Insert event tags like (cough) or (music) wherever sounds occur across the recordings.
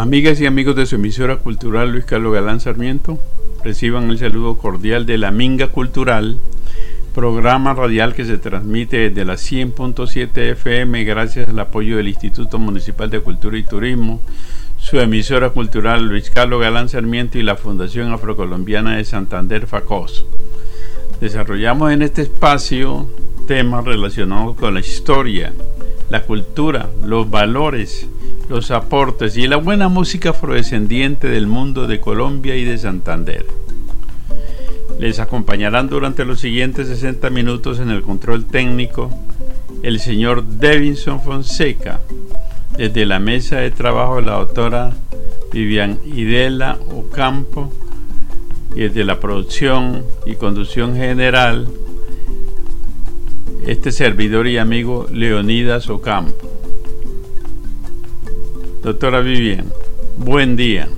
Amigas y amigos de su emisora cultural Luis Carlos Galán Sarmiento, reciban el saludo cordial de la Minga Cultural, programa radial que se transmite desde la 100.7 FM gracias al apoyo del Instituto Municipal de Cultura y Turismo, su emisora cultural Luis Carlos Galán Sarmiento y la Fundación Afrocolombiana de Santander FACOS. Desarrollamos en este espacio temas relacionados con la historia, la cultura, los valores, los aportes y la buena música afrodescendiente del mundo de Colombia y de Santander. Les acompañarán durante los siguientes 60 minutos en el control técnico el señor Devinson Fonseca, desde la mesa de trabajo la doctora Vivian Idela Ocampo y desde la producción y conducción general este servidor y amigo Leonidas Ocampo. Doctora Vivian, buen día.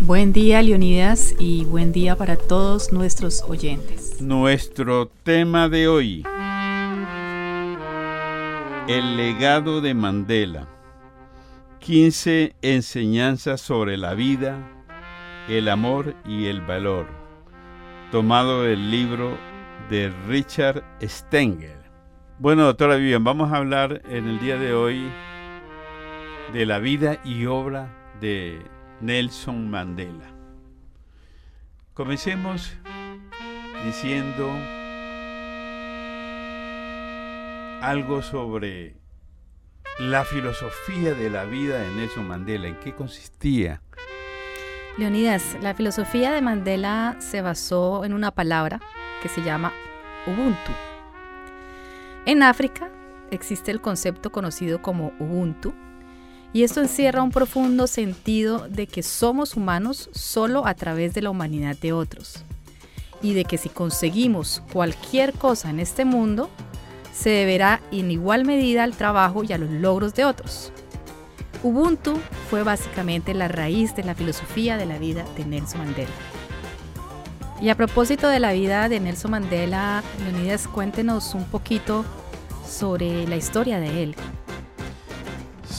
Buen día, Leonidas, y buen día para todos nuestros oyentes. Nuestro tema de hoy, el legado de Mandela. 15 enseñanzas sobre la vida, el amor y el valor, tomado del libro de Richard Stengel. Bueno, doctora Vivian, vamos a hablar en el día de hoy de la vida y obra de Nelson Mandela. Comencemos diciendo algo sobre la filosofía de la vida de Nelson Mandela, en qué consistía. Leonidas, la filosofía de Mandela se basó en una palabra que se llama Ubuntu. En África existe el concepto conocido como Ubuntu, y esto encierra un profundo sentido de que somos humanos solo a través de la humanidad de otros. Y de que si conseguimos cualquier cosa en este mundo, se deberá en igual medida al trabajo y a los logros de otros. Ubuntu fue básicamente la raíz de la filosofía de la vida de Nelson Mandela. Y a propósito de la vida de Nelson Mandela, Leonidas, cuéntenos un poquito sobre la historia de él.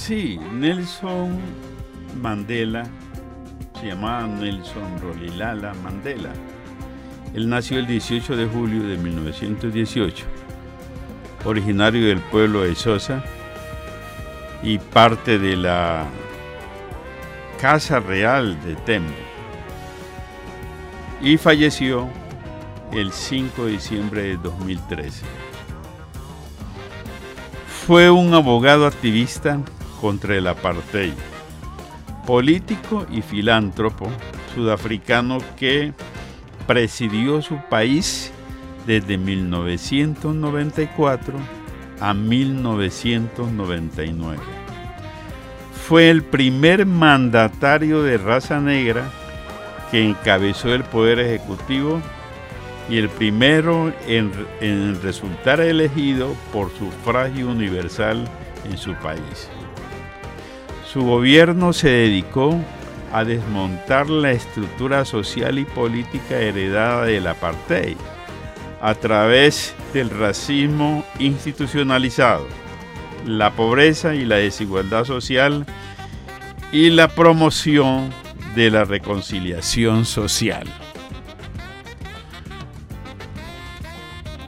Sí, Nelson Mandela, se llamaba Nelson Rolilala Mandela. Él nació el 18 de julio de 1918, originario del pueblo de Sosa y parte de la Casa Real de Tembo. Y falleció el 5 de diciembre de 2013. Fue un abogado activista contra el apartheid, político y filántropo sudafricano que presidió su país desde 1994 a 1999. Fue el primer mandatario de raza negra que encabezó el poder ejecutivo y el primero en, en resultar elegido por sufragio universal en su país. Su gobierno se dedicó a desmontar la estructura social y política heredada del apartheid a través del racismo institucionalizado, la pobreza y la desigualdad social y la promoción de la reconciliación social.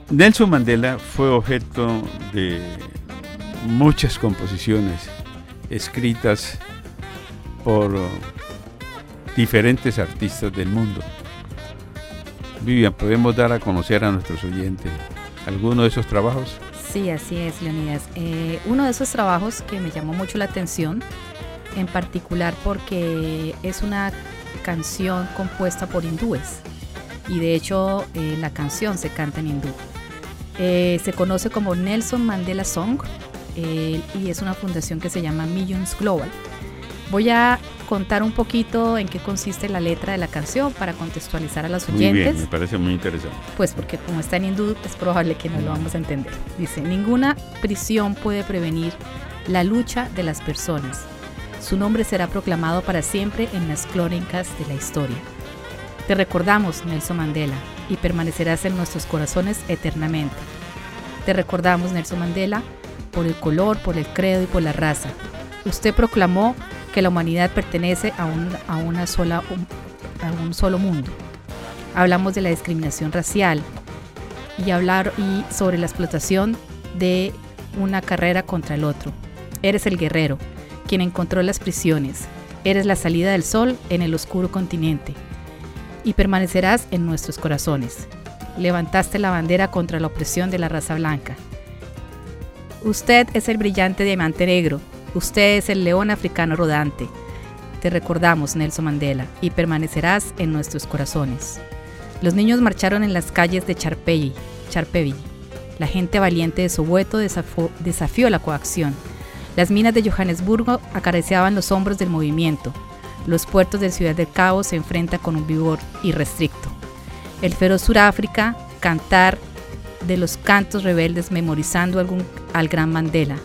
Nelson Mandela fue objeto de muchas composiciones escritas por diferentes artistas del mundo. Vivian, ¿podemos dar a conocer a nuestros oyentes alguno de esos trabajos? Sí, así es, Leonidas. Eh, uno de esos trabajos que me llamó mucho la atención, en particular porque es una canción compuesta por hindúes y de hecho eh, la canción se canta en hindú. Eh, se conoce como Nelson Mandela Song eh, y es una fundación que se llama Millions Global. Voy a contar un poquito en qué consiste la letra de la canción para contextualizar a los oyentes. Muy bien, me parece muy interesante. Pues porque como está en hindú es probable que no lo vamos a entender. Dice, ninguna prisión puede prevenir la lucha de las personas. Su nombre será proclamado para siempre en las crónicas de la historia. Te recordamos, Nelson Mandela, y permanecerás en nuestros corazones eternamente. Te recordamos, Nelson Mandela, por el color, por el credo y por la raza. Usted proclamó que la humanidad pertenece a un, a una sola, a un solo mundo. Hablamos de la discriminación racial y hablar y sobre la explotación de una carrera contra el otro. Eres el guerrero, quien encontró las prisiones. Eres la salida del sol en el oscuro continente. Y permanecerás en nuestros corazones. Levantaste la bandera contra la opresión de la raza blanca. Usted es el brillante diamante negro. Usted es el león africano rodante. Te recordamos, Nelson Mandela, y permanecerás en nuestros corazones. Los niños marcharon en las calles de Charpeville. La gente valiente de Soweto desafió la coacción las minas de Johannesburgo acariciaban los hombros del movimiento. Los puertos de Ciudad del Cabo se enfrentan con un vigor irrestricto. El feroz Suráfrica, cantar de los cantos rebeldes memorizando algún, al gran Mandela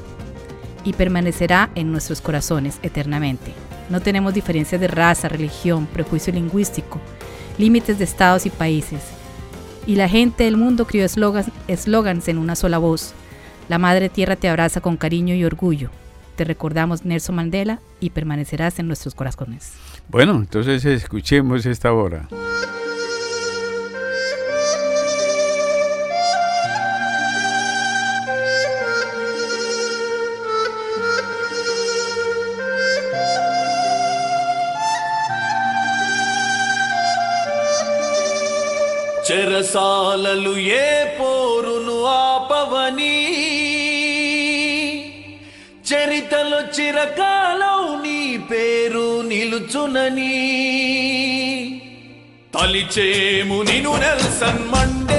y permanecerá en nuestros corazones eternamente. No tenemos diferencias de raza, religión, prejuicio lingüístico, límites de estados y países. Y la gente del mundo crió eslogans en una sola voz, la Madre Tierra te abraza con cariño y orgullo. Te recordamos Nelson Mandela y permanecerás en nuestros corazones. Bueno, entonces escuchemos esta hora. చెరసాలలు ఏ పోరును ఆపవని? చరితలు చిరకాలం నీ పేరు నిలుచునని. తలిచేము నిను నెల్సన్ మండే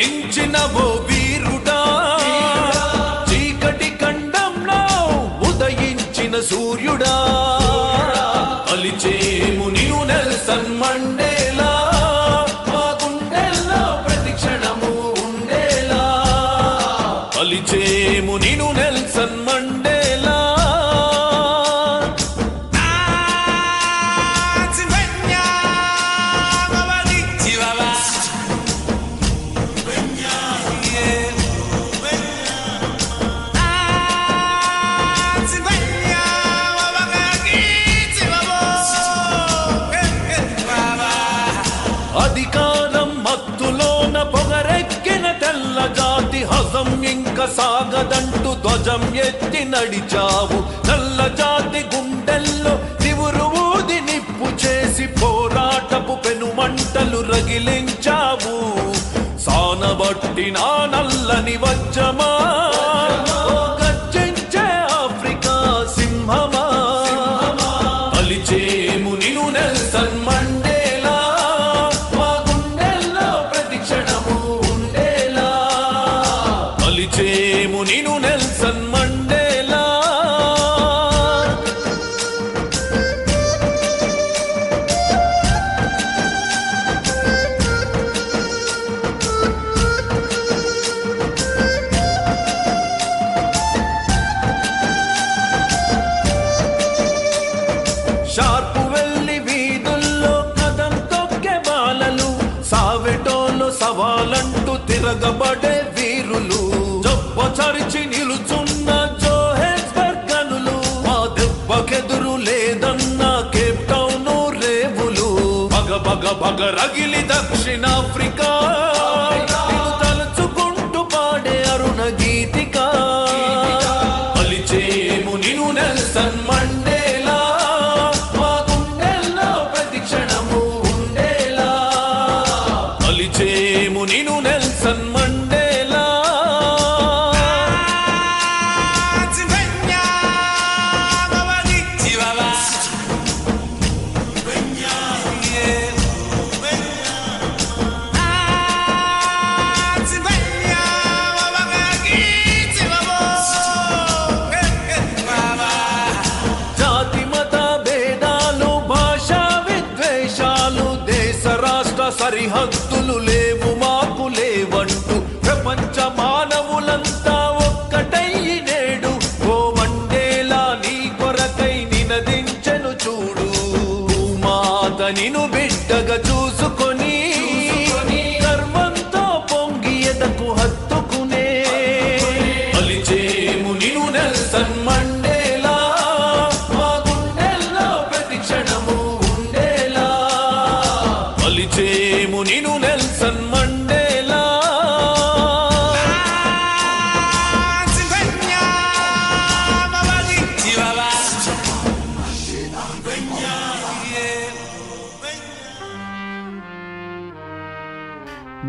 లించిన భోగి నడిచావు. నల్ల జాతి గుండెల్లో నివురు ఊది నిప్పు చేసి పోరాటపు పెనుమంటలు రగిలించావు. సానబట్టి నా నల్లని వజ్రమా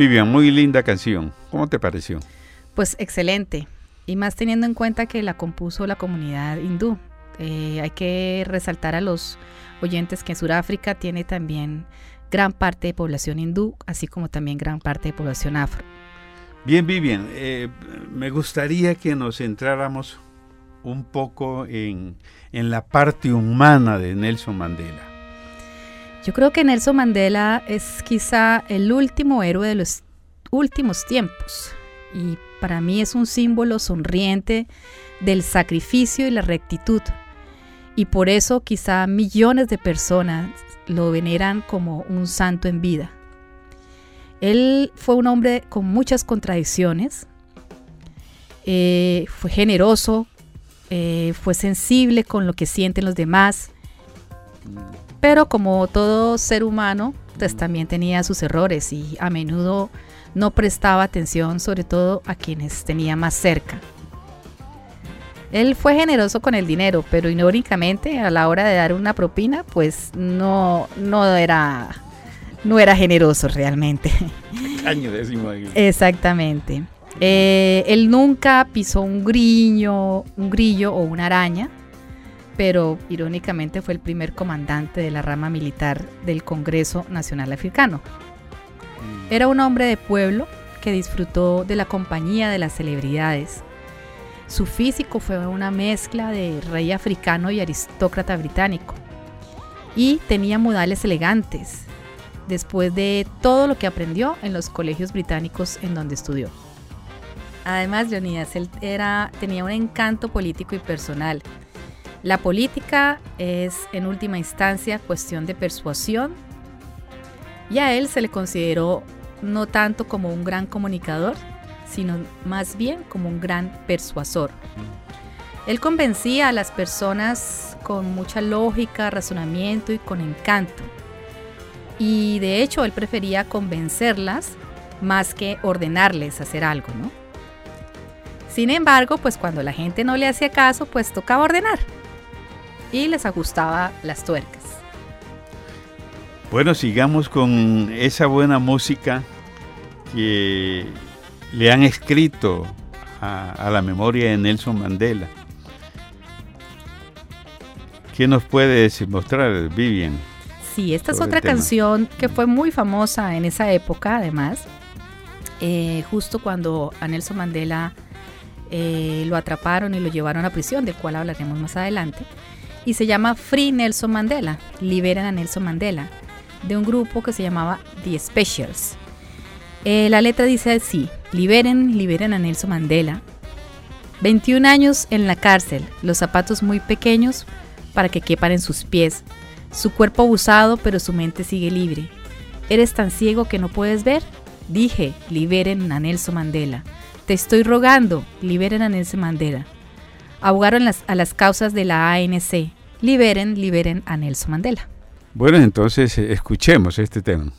Vivian, muy linda canción. ¿Cómo te pareció? Pues excelente. Y más teniendo en cuenta que la compuso la comunidad hindú. Eh, hay que resaltar a los oyentes que Sudáfrica tiene también gran parte de población hindú, así como también gran parte de población afro. Bien, Vivian, eh, me gustaría que nos centráramos un poco en, en la parte humana de Nelson Mandela. Yo creo que Nelson Mandela es quizá el último héroe de los últimos tiempos y para mí es un símbolo sonriente del sacrificio y la rectitud. Y por eso quizá millones de personas lo veneran como un santo en vida. Él fue un hombre con muchas contradicciones, eh, fue generoso, eh, fue sensible con lo que sienten los demás, pero como todo ser humano, pues también tenía sus errores y a menudo no prestaba atención sobre todo a quienes tenía más cerca. Él fue generoso con el dinero, pero irónicamente a la hora de dar una propina, pues no, no era no era generoso realmente. (laughs) Caño aquí. Exactamente. Eh, él nunca pisó un grillo, un grillo o una araña, pero irónicamente fue el primer comandante de la rama militar del Congreso Nacional Africano. Era un hombre de pueblo que disfrutó de la compañía de las celebridades. Su físico fue una mezcla de rey africano y aristócrata británico. Y tenía modales elegantes, después de todo lo que aprendió en los colegios británicos en donde estudió. Además, Leonidas él era, tenía un encanto político y personal. La política es en última instancia cuestión de persuasión y a él se le consideró no tanto como un gran comunicador, sino más bien como un gran persuasor. Él convencía a las personas con mucha lógica, razonamiento y con encanto. Y de hecho él prefería convencerlas más que ordenarles hacer algo, ¿no? Sin embargo, pues cuando la gente no le hacía caso, pues tocaba ordenar y les ajustaba las tuercas. Bueno, sigamos con esa buena música que le han escrito a, a la memoria de Nelson Mandela. ¿Qué nos puedes mostrar, Vivian? Sí, esta es otra canción que fue muy famosa en esa época, además, eh, justo cuando a Nelson Mandela eh, lo atraparon y lo llevaron a prisión, del cual hablaremos más adelante, y se llama Free Nelson Mandela, Liberen a Nelson Mandela, de un grupo que se llamaba The Specials. Eh, la letra dice así, liberen, liberen a Nelson Mandela. 21 años en la cárcel, los zapatos muy pequeños para que quepan en sus pies, su cuerpo abusado pero su mente sigue libre. ¿Eres tan ciego que no puedes ver? Dije, liberen a Nelson Mandela. Te estoy rogando, liberen a Nelson Mandela. Ahogaron las- a las causas de la ANC. Liberen, liberen a Nelson Mandela. Bueno, entonces eh, escuchemos este tema.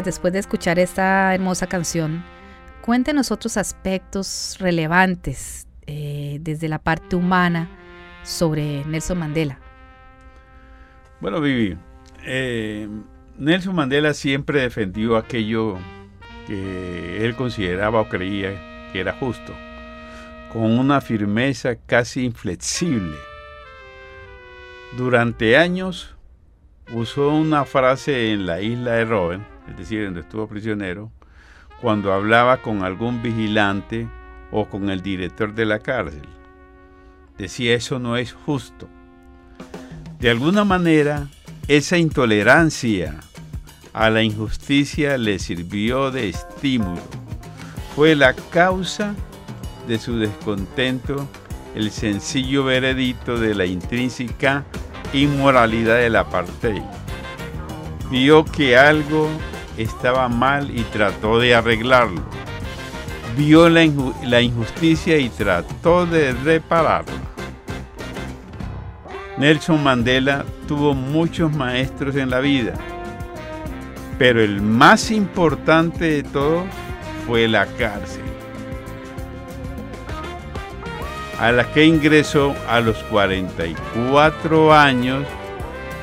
Después de escuchar esta hermosa canción, cuéntenos otros aspectos relevantes eh, desde la parte humana sobre Nelson Mandela. Bueno, Vivi, eh, Nelson Mandela siempre defendió aquello que él consideraba o creía que era justo, con una firmeza casi inflexible. Durante años usó una frase en la isla de Robben, es decir, donde estuvo prisionero, cuando hablaba con algún vigilante o con el director de la cárcel. Decía, eso no es justo. De alguna manera, esa intolerancia a la injusticia le sirvió de estímulo. Fue la causa de su descontento el sencillo veredicto de la intrínseca inmoralidad del apartheid. Vio que algo estaba mal y trató de arreglarlo. Vio la, la injusticia y trató de repararla. Nelson Mandela tuvo muchos maestros en la vida, pero el más importante de todo fue la cárcel, a la que ingresó a los 44 años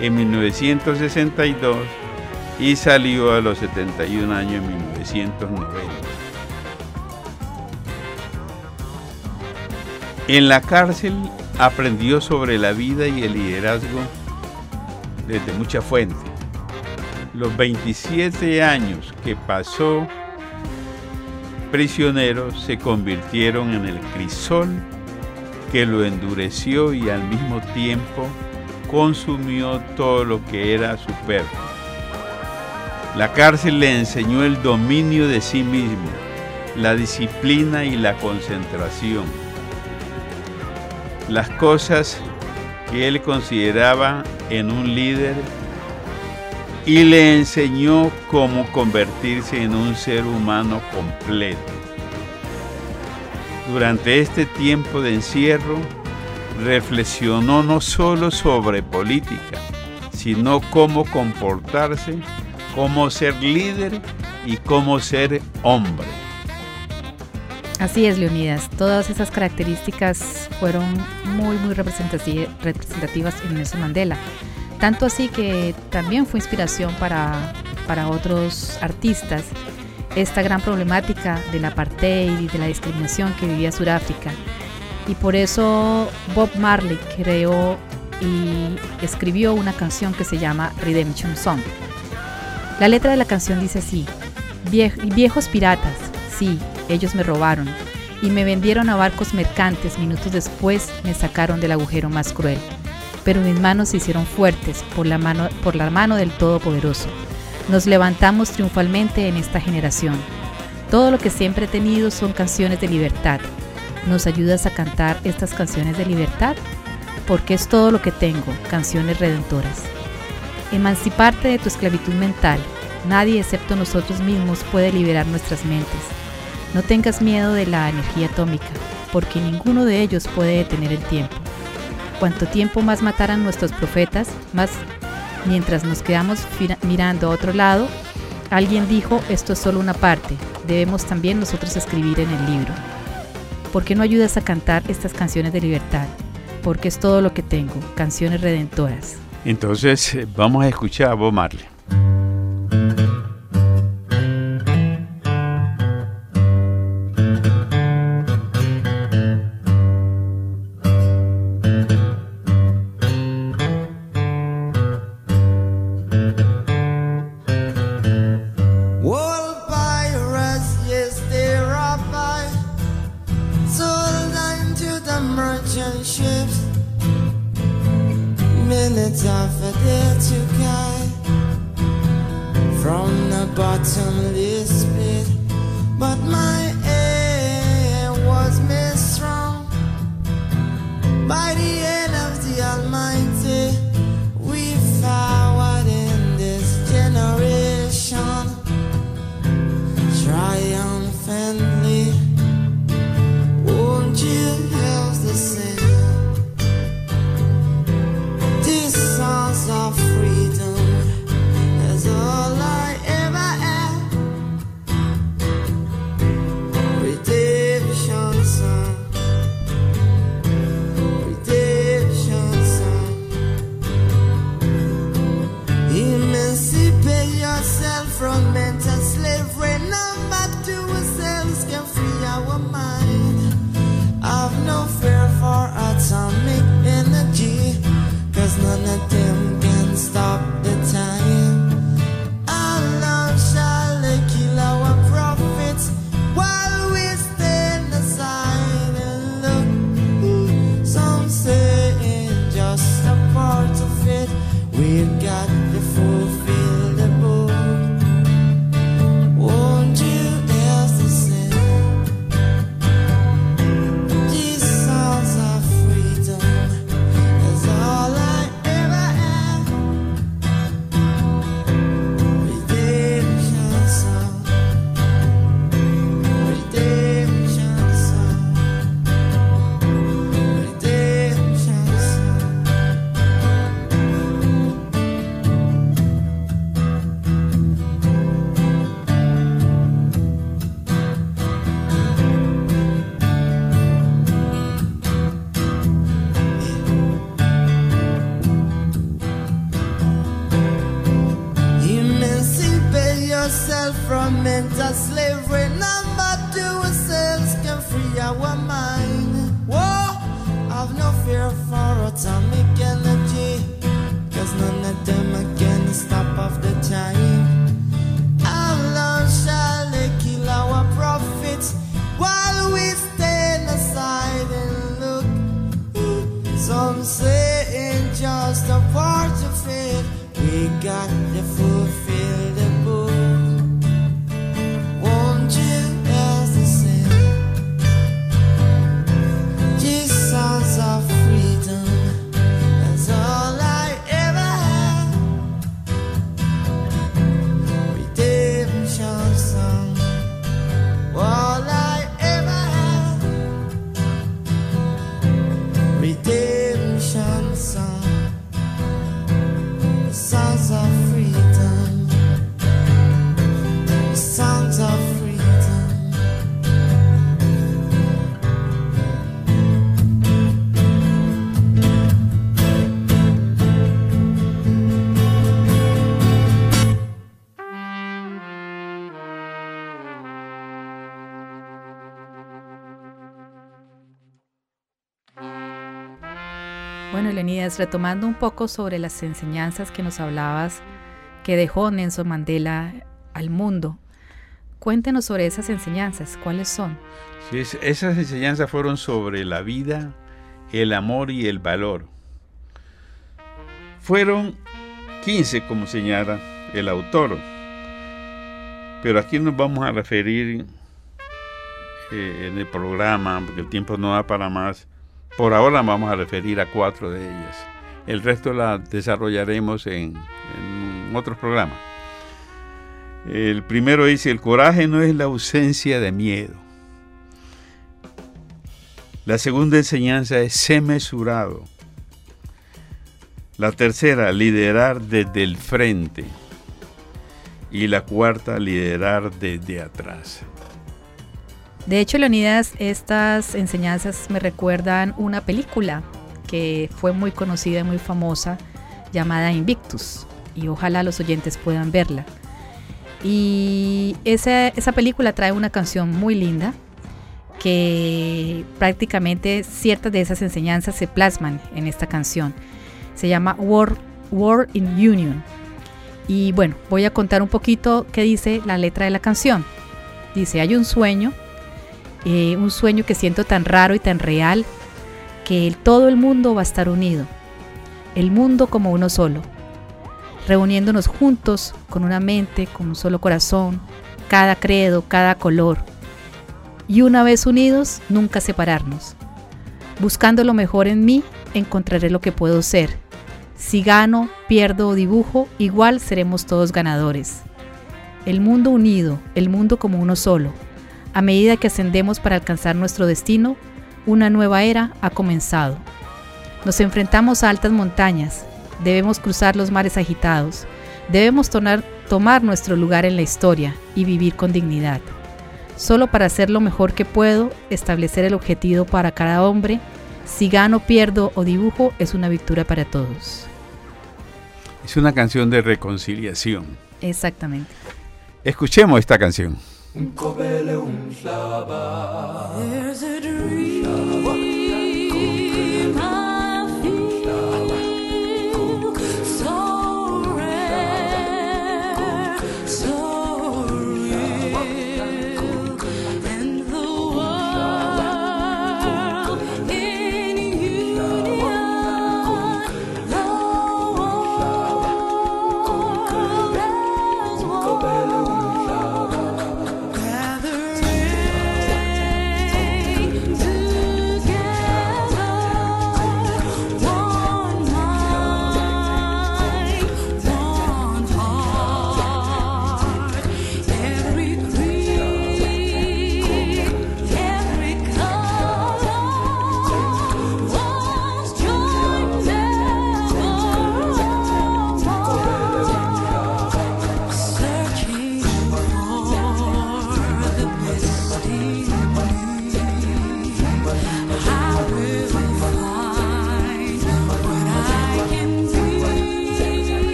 en 1962 y salió a los 71 años en 1990. En la cárcel aprendió sobre la vida y el liderazgo desde mucha fuente. Los 27 años que pasó prisionero se convirtieron en el crisol que lo endureció y al mismo tiempo consumió todo lo que era superfluo. La cárcel le enseñó el dominio de sí mismo, la disciplina y la concentración. Las cosas que él consideraba en un líder y le enseñó cómo convertirse en un ser humano completo. Durante este tiempo de encierro, reflexionó no solo sobre política, sino cómo comportarse, cómo ser líder y cómo ser hombre. Así es, Leonidas. Todas esas características fueron muy, muy representati- representativas en Nelson Mandela. Tanto así que también fue inspiración para, para otros artistas esta gran problemática del apartheid y de la discriminación que vivía Sudáfrica. Y por eso Bob Marley creó y escribió una canción que se llama Redemption Song. La letra de la canción dice así, "Vie- viejos piratas, sí, ellos me robaron y me vendieron a barcos mercantes, minutos después me sacaron del agujero más cruel, pero mis manos se hicieron fuertes por la mano, por la mano del Todopoderoso. Nos levantamos triunfalmente en esta generación. Todo lo que siempre he tenido son canciones de libertad. ¿Nos ayudas a cantar estas canciones de libertad? Porque es todo lo que tengo, canciones redentoras. Emanciparte de tu esclavitud mental. Nadie excepto nosotros mismos puede liberar nuestras mentes. No tengas miedo de la energía atómica, porque ninguno de ellos puede detener el tiempo. Cuanto tiempo más mataran nuestros profetas, más mientras nos quedamos mirando a otro lado, alguien dijo, esto es solo una parte, debemos también nosotros escribir en el libro. ¿Por qué no ayudas a cantar estas canciones de libertad? Porque es todo lo que tengo, canciones redentoras. Entonces eh, vamos a escuchar a Bob Marley. Retomando un poco sobre las enseñanzas que nos hablabas que dejó Nelson Mandela al mundo, cuéntenos sobre esas enseñanzas, ¿cuáles son? Esas enseñanzas fueron sobre la vida, el amor y el valor. Fueron 15, como señala el autor, pero aquí nos vamos a referir eh, en el programa, porque el tiempo no da para más. Por ahora vamos a referir a cuatro de ellas. El resto la desarrollaremos en, otros programas. El primero dice, el coraje no es la ausencia de miedo. La segunda enseñanza es ser mesurado. La tercera, liderar desde el frente. Y la cuarta, liderar desde atrás. De hecho, Leonidas, estas enseñanzas me recuerdan una película que fue muy conocida y muy famosa llamada Invictus. Y ojalá los oyentes puedan verla. Y esa, esa película trae una canción muy linda que prácticamente ciertas de esas enseñanzas se plasman en esta canción. Se llama War, War in Union. Y bueno, voy a contar un poquito qué dice la letra de la canción. Dice, hay un sueño, eh, un sueño que siento tan raro y tan real, que todo el mundo va a estar unido. El mundo como uno solo. Reuniéndonos juntos con una mente, con un solo corazón, cada credo, cada color. Y una vez unidos, nunca separarnos. Buscando lo mejor en mí, encontraré lo que puedo ser. Si gano, pierdo o dibujo, igual seremos todos ganadores. El mundo unido, el mundo como uno solo. A medida que ascendemos para alcanzar nuestro destino, una nueva era ha comenzado. Nos enfrentamos a altas montañas, debemos cruzar los mares agitados, debemos tomar nuestro lugar en la historia y vivir con dignidad. Solo para hacer lo mejor que puedo, establecer el objetivo para cada hombre, si gano, pierdo o dibujo, es una victoria para todos. Es una canción de reconciliación. Exactamente. Escuchemos esta canción. There's a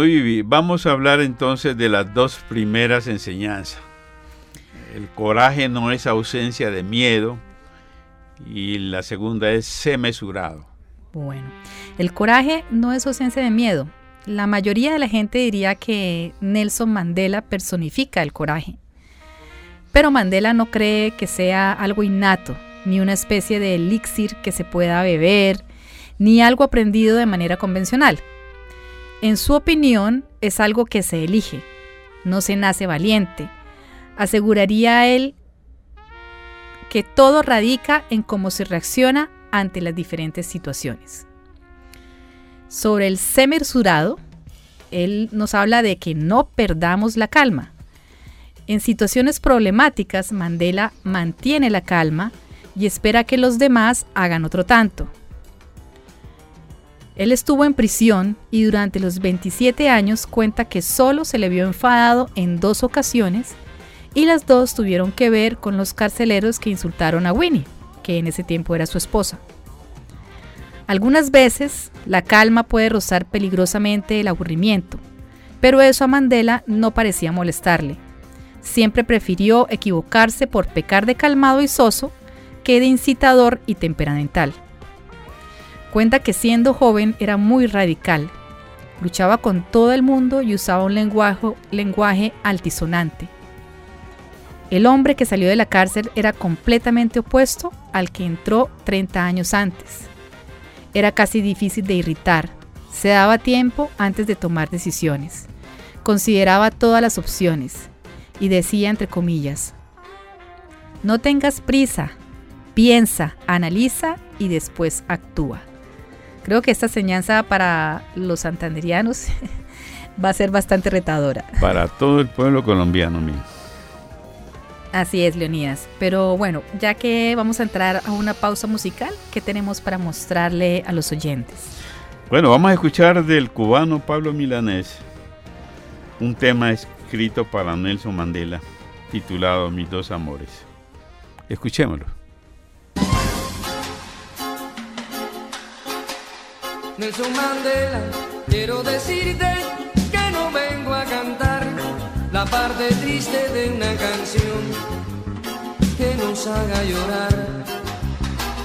Vivi, vamos a hablar entonces de las dos primeras enseñanzas. El coraje no es ausencia de miedo y la segunda es sé mesurado. Bueno, el coraje no es ausencia de miedo. La mayoría de la gente diría que Nelson Mandela personifica el coraje. Pero Mandela no cree que sea algo innato, ni una especie de elixir que se pueda beber, ni algo aprendido de manera convencional. En su opinión, es algo que se elige, no se nace valiente. Aseguraría él que todo radica en cómo se reacciona ante las diferentes situaciones. Sobre el ser mesurado, él nos habla de que no perdamos la calma. En situaciones problemáticas, Mandela mantiene la calma y espera que los demás hagan otro tanto. Él estuvo en prisión y durante los 27 años cuenta que solo se le vio enfadado en dos ocasiones y las dos tuvieron que ver con los carceleros que insultaron a Winnie, que en ese tiempo era su esposa. Algunas veces la calma puede rozar peligrosamente el aburrimiento, pero eso a Mandela no parecía molestarle. Siempre prefirió equivocarse por pecar de calmado y soso que de incitador y temperamental. Cuenta que siendo joven era muy radical, luchaba con todo el mundo y usaba un lenguaje, altisonante. El hombre que salió de la cárcel era completamente opuesto al que entró 30 años antes. Era casi difícil de irritar, se daba tiempo antes de tomar decisiones, consideraba todas las opciones y decía entre comillas, no tengas prisa, piensa, analiza y después actúa. Creo que esta enseñanza para los santanderianos (laughs) va a ser bastante retadora. Para todo el pueblo colombiano, mío. Así es, Leonidas. Pero bueno, ya que vamos a entrar a una pausa musical, ¿qué tenemos para mostrarle a los oyentes? Bueno, vamos a escuchar del cubano Pablo Milanés un tema escrito para Nelson Mandela titulado Mis dos amores. Escuchémoslo. Nelson Mandela, quiero decirte que no vengo a cantar la parte triste de una canción que nos haga llorar.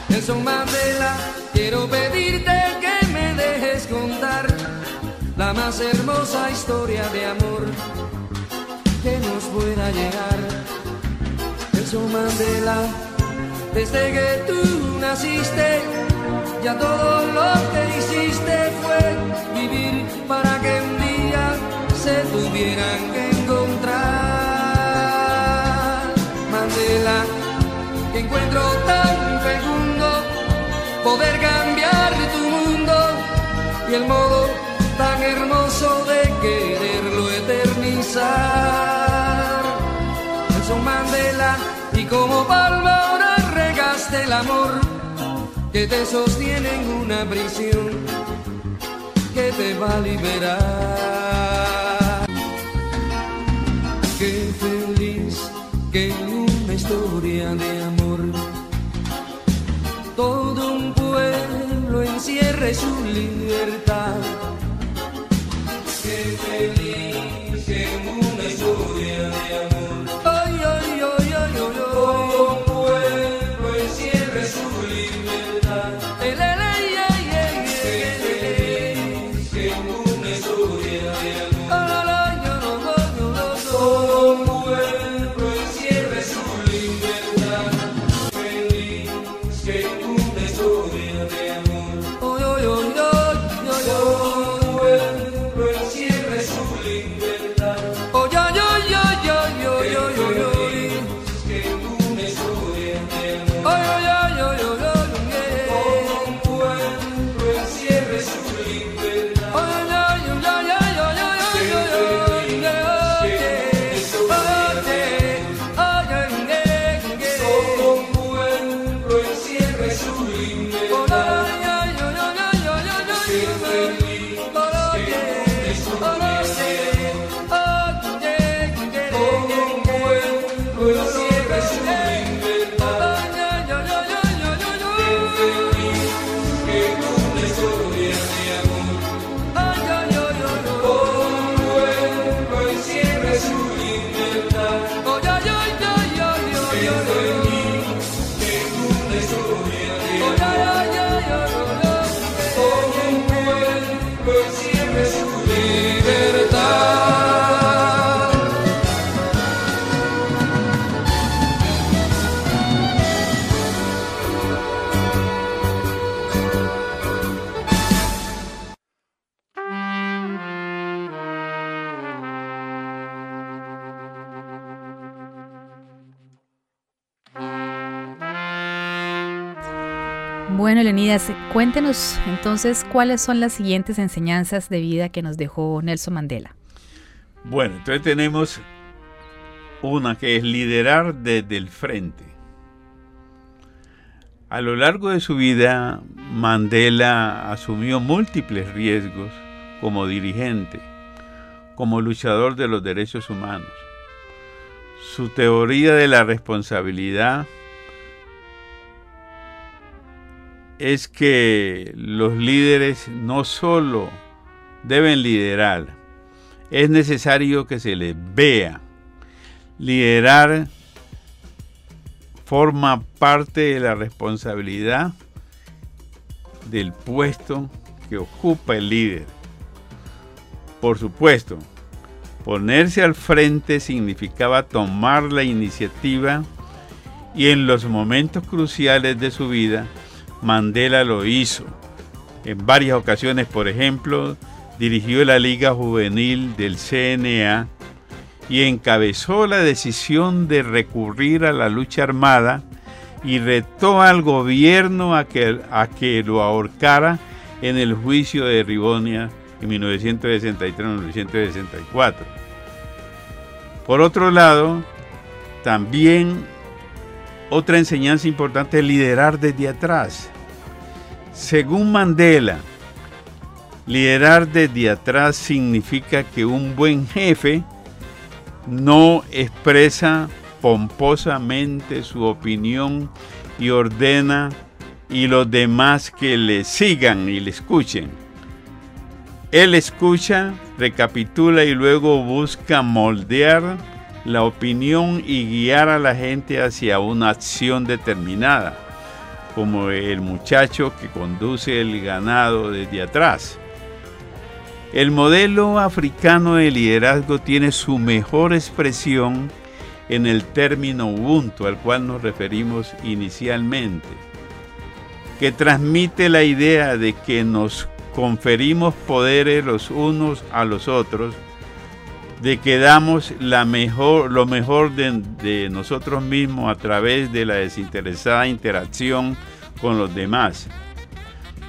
Nelson Mandela, quiero pedirte que me dejes contar la más hermosa historia de amor que nos pueda llegar. Nelson Mandela, desde que tú naciste, ya todo lo que hiciste fue vivir para que un día se tuvieran que encontrar. Mandela, que encuentro tan fecundo poder cambiar tu mundo y el modo tan hermoso de quererlo eternizar. Nelson Mandela, y como palma ahora regaste el amor que te sostiene en una prisión que te va a liberar. Qué feliz que una historia de amor todo un pueblo encierre su libertad. Qué feliz que una historia de amor Bueno, Leonidas, cuéntenos entonces cuáles son las siguientes enseñanzas de vida que nos dejó Nelson Mandela. Bueno, entonces tenemos una que es liderar desde el frente. A lo largo de su vida, Mandela asumió múltiples riesgos como dirigente, como luchador de los derechos humanos. Su teoría de la responsabilidad es que los líderes no solo deben liderar, es necesario que se les vea. Liderar forma parte de la responsabilidad del puesto que ocupa el líder. Por supuesto, ponerse al frente significaba tomar la iniciativa y en los momentos cruciales de su vida, Mandela lo hizo. En varias ocasiones, por ejemplo, dirigió la Liga Juvenil del CNA y encabezó la decisión de recurrir a la lucha armada y retó al gobierno a que, a que lo ahorcara en el juicio de Ribonia en 1963-1964. Por otro lado, también otra enseñanza importante es liderar desde atrás. Según Mandela, liderar desde atrás significa que un buen jefe no expresa pomposamente su opinión y ordena y los demás que le sigan y le escuchen. Él escucha, recapitula y luego busca moldear la opinión y guiar a la gente hacia una acción determinada, como el muchacho que conduce el ganado desde atrás. El modelo africano de liderazgo tiene su mejor expresión en el término Ubuntu al cual nos referimos inicialmente, que transmite la idea de que nos conferimos poderes los unos a los otros, de que damos lo mejor de, de nosotros mismos a través de la desinteresada interacción con los demás.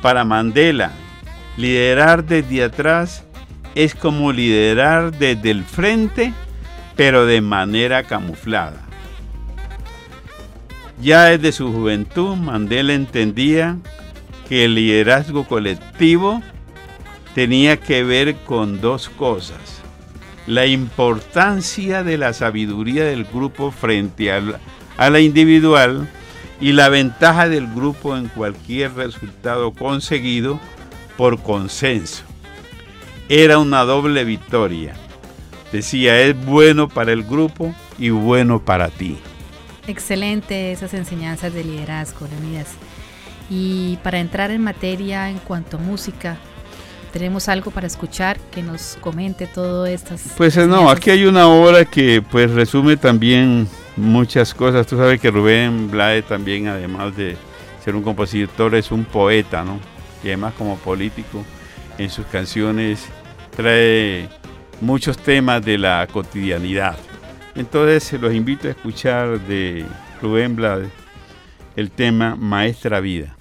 Para Mandela, liderar desde atrás es como liderar desde el frente, pero de manera camuflada. Ya desde su juventud, Mandela entendía que el liderazgo colectivo tenía que ver con dos cosas. La importancia de la sabiduría del grupo frente a la, a la individual y la ventaja del grupo en cualquier resultado conseguido por consenso. Era una doble victoria. Decía, es bueno para el grupo y bueno para ti. Excelente esas enseñanzas de liderazgo, Leonidas. Y para entrar en materia en cuanto a música, tenemos algo para escuchar que nos comente todo estas. Pues eh, no, enseñanzas? aquí hay una obra que pues resume también muchas cosas. Tú sabes que Rubén Blades también, además de ser un compositor, es un poeta, ¿no? Y además como político, en sus canciones trae muchos temas de la cotidianidad. Entonces los invito a escuchar de Rubén Blades el tema Maestra Vida.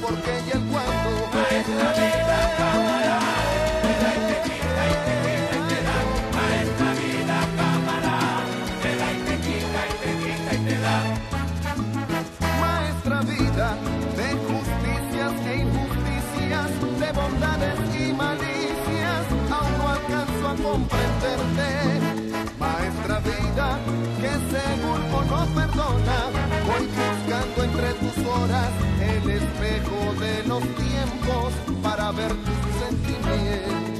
porque el espejo de los tiempos para ver tus sentimientos.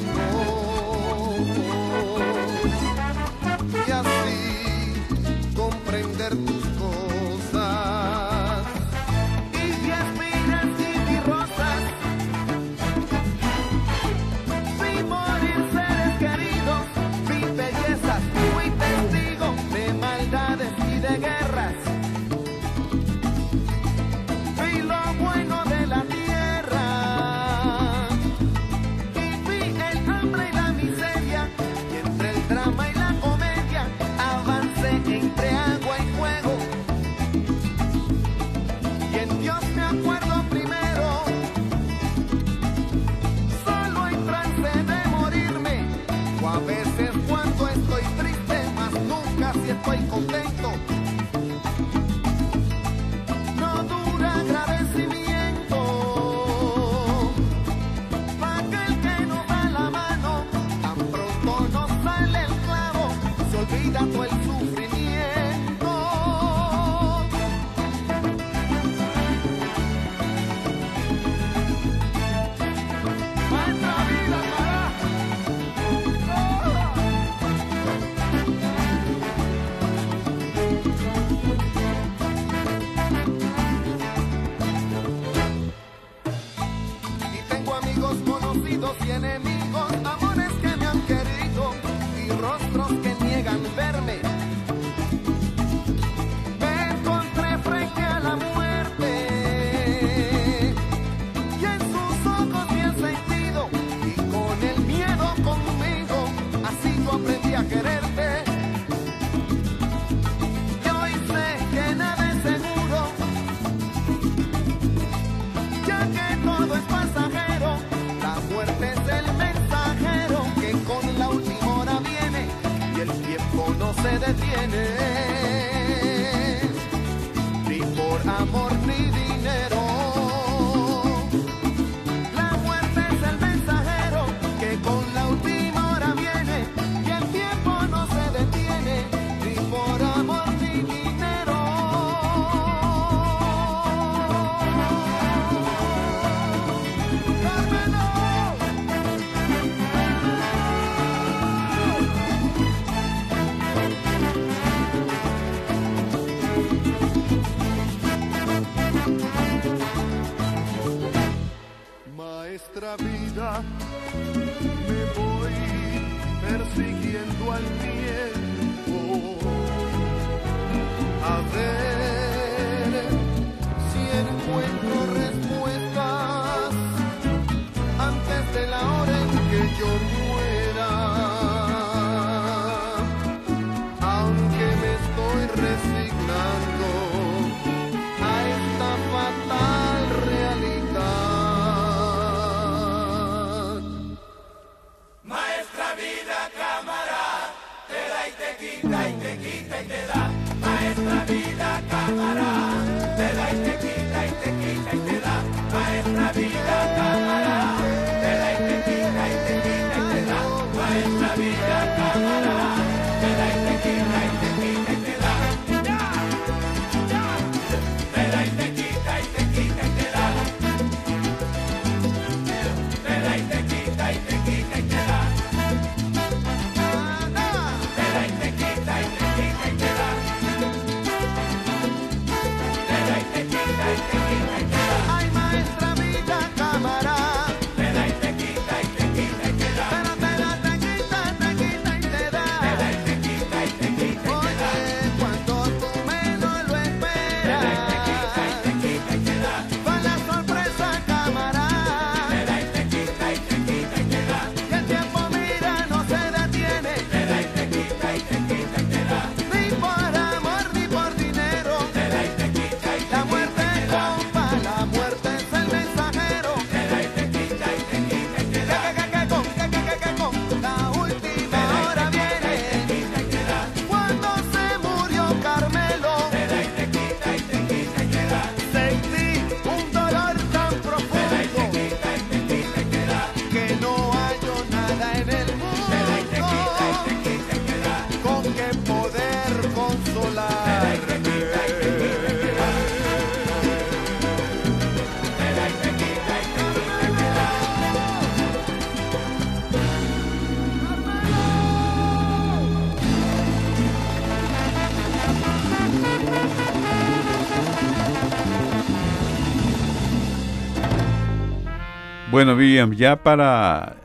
Bueno, Vivian, ya para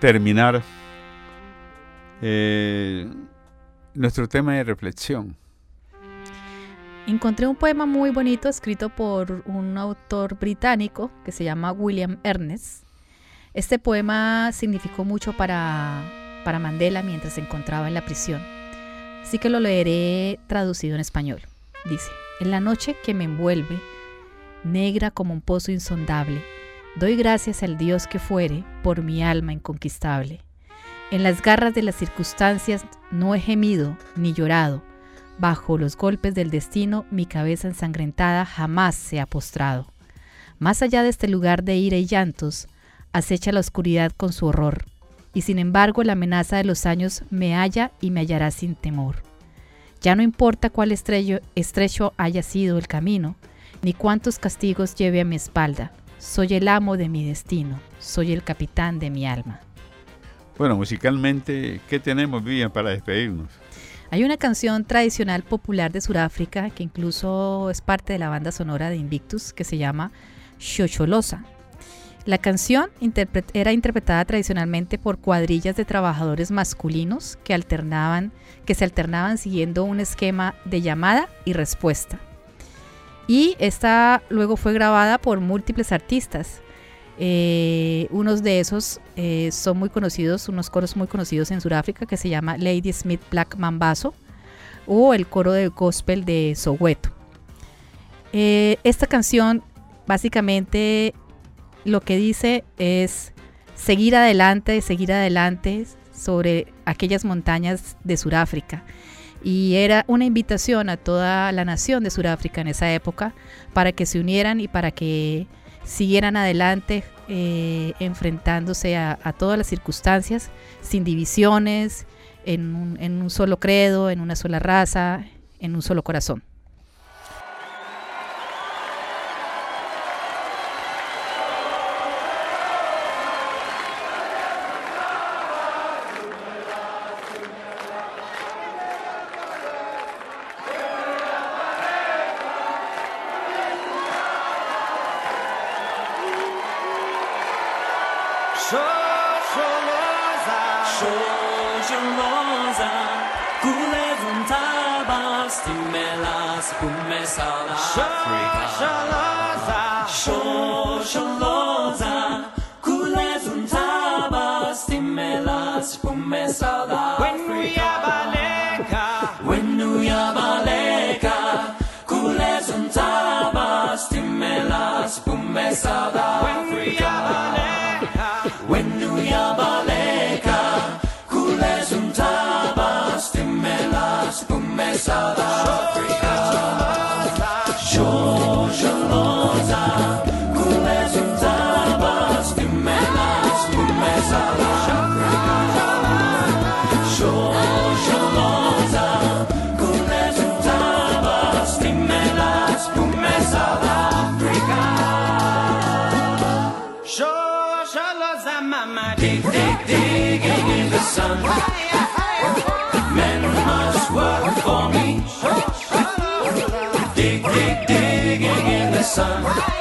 terminar eh, nuestro tema de reflexión. Encontré un poema muy bonito escrito por un autor británico que se llama William Ernest. Este poema significó mucho para, para Mandela mientras se encontraba en la prisión. Así que lo leeré traducido en español. Dice, en la noche que me envuelve, negra como un pozo insondable, doy gracias al Dios que fuere por mi alma inconquistable. En las garras de las circunstancias no he gemido ni llorado. Bajo los golpes del destino mi cabeza ensangrentada jamás se ha postrado. Más allá de este lugar de ira y llantos, acecha la oscuridad con su horror, y sin embargo la amenaza de los años me halla y me hallará sin temor. Ya no importa cuál estrecho haya sido el camino, ni cuántos castigos lleve a mi espalda, soy el amo de mi destino, soy el capitán de mi alma. Bueno, musicalmente, ¿qué tenemos, Vivian, para despedirnos? Hay una canción tradicional popular de Sudáfrica que incluso es parte de la banda sonora de Invictus que se llama Xocholosa. La canción era interpretada tradicionalmente por cuadrillas de trabajadores masculinos que, alternaban, que se alternaban siguiendo un esquema de llamada y respuesta. Y esta luego fue grabada por múltiples artistas. Eh, unos de esos eh, son muy conocidos, unos coros muy conocidos en Sudáfrica que se llama Lady Smith Black Mambazo o el coro de gospel de Soweto. Eh, esta canción básicamente lo que dice es seguir adelante, seguir adelante sobre aquellas montañas de Sudáfrica. Y era una invitación a toda la nación de Sudáfrica en esa época para que se unieran y para que siguieran adelante eh, enfrentándose a, a todas las circunstancias, sin divisiones, en un, en un solo credo, en una sola raza, en un solo corazón. saw the Men must work for me. Dig, dig, digging in the sun.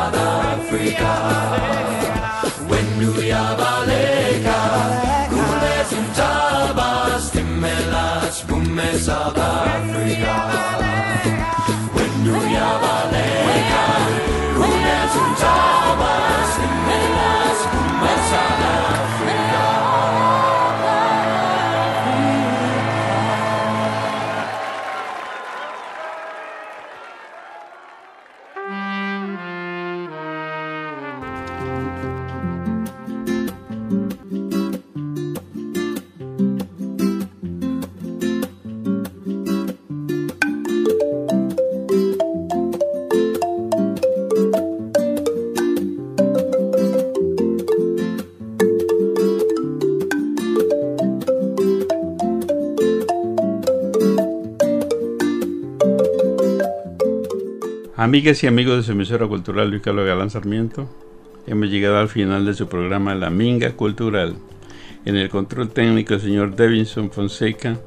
yaba Africa. Wendu yaba leka kule sumtabas timelas bumesabas Amigas y amigos de su emisora cultural Luis Carlos Galán Sarmiento, hemos llegado al final de su programa La Minga Cultural. En el control técnico el señor Devinson Fonseca,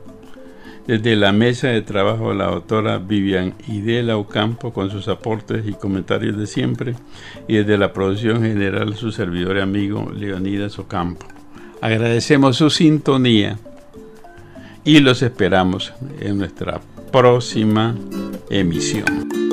desde la mesa de trabajo la doctora Vivian Idela Ocampo con sus aportes y comentarios de siempre, y desde la producción general su servidor y amigo Leonidas Ocampo. Agradecemos su sintonía y los esperamos en nuestra próxima emisión.